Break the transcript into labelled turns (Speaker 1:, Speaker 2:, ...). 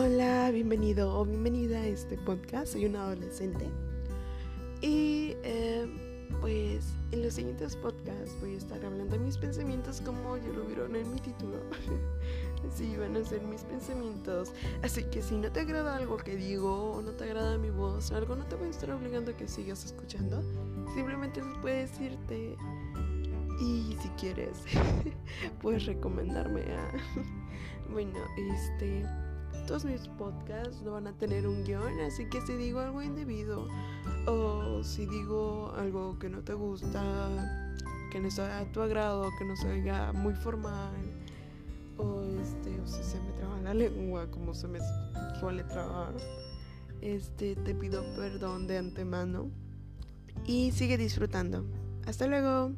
Speaker 1: Hola, bienvenido o bienvenida a este podcast. Soy una adolescente. Y eh, pues en los siguientes podcasts voy a estar hablando de mis pensamientos como ya lo vieron en mi título. sí, van a ser mis pensamientos. Así que si no te agrada algo que digo o no te agrada mi voz algo, no te voy a estar obligando a que sigas escuchando. Simplemente puedes irte. Y si quieres, puedes recomendarme a... bueno, este todos mis podcasts no van a tener un guion, así que si digo algo indebido o si digo algo que no te gusta, que no sea a tu agrado, que no se oiga muy formal, o este, o si se me traba la lengua como se me suele trabar, este, te pido perdón de antemano y sigue disfrutando. Hasta luego.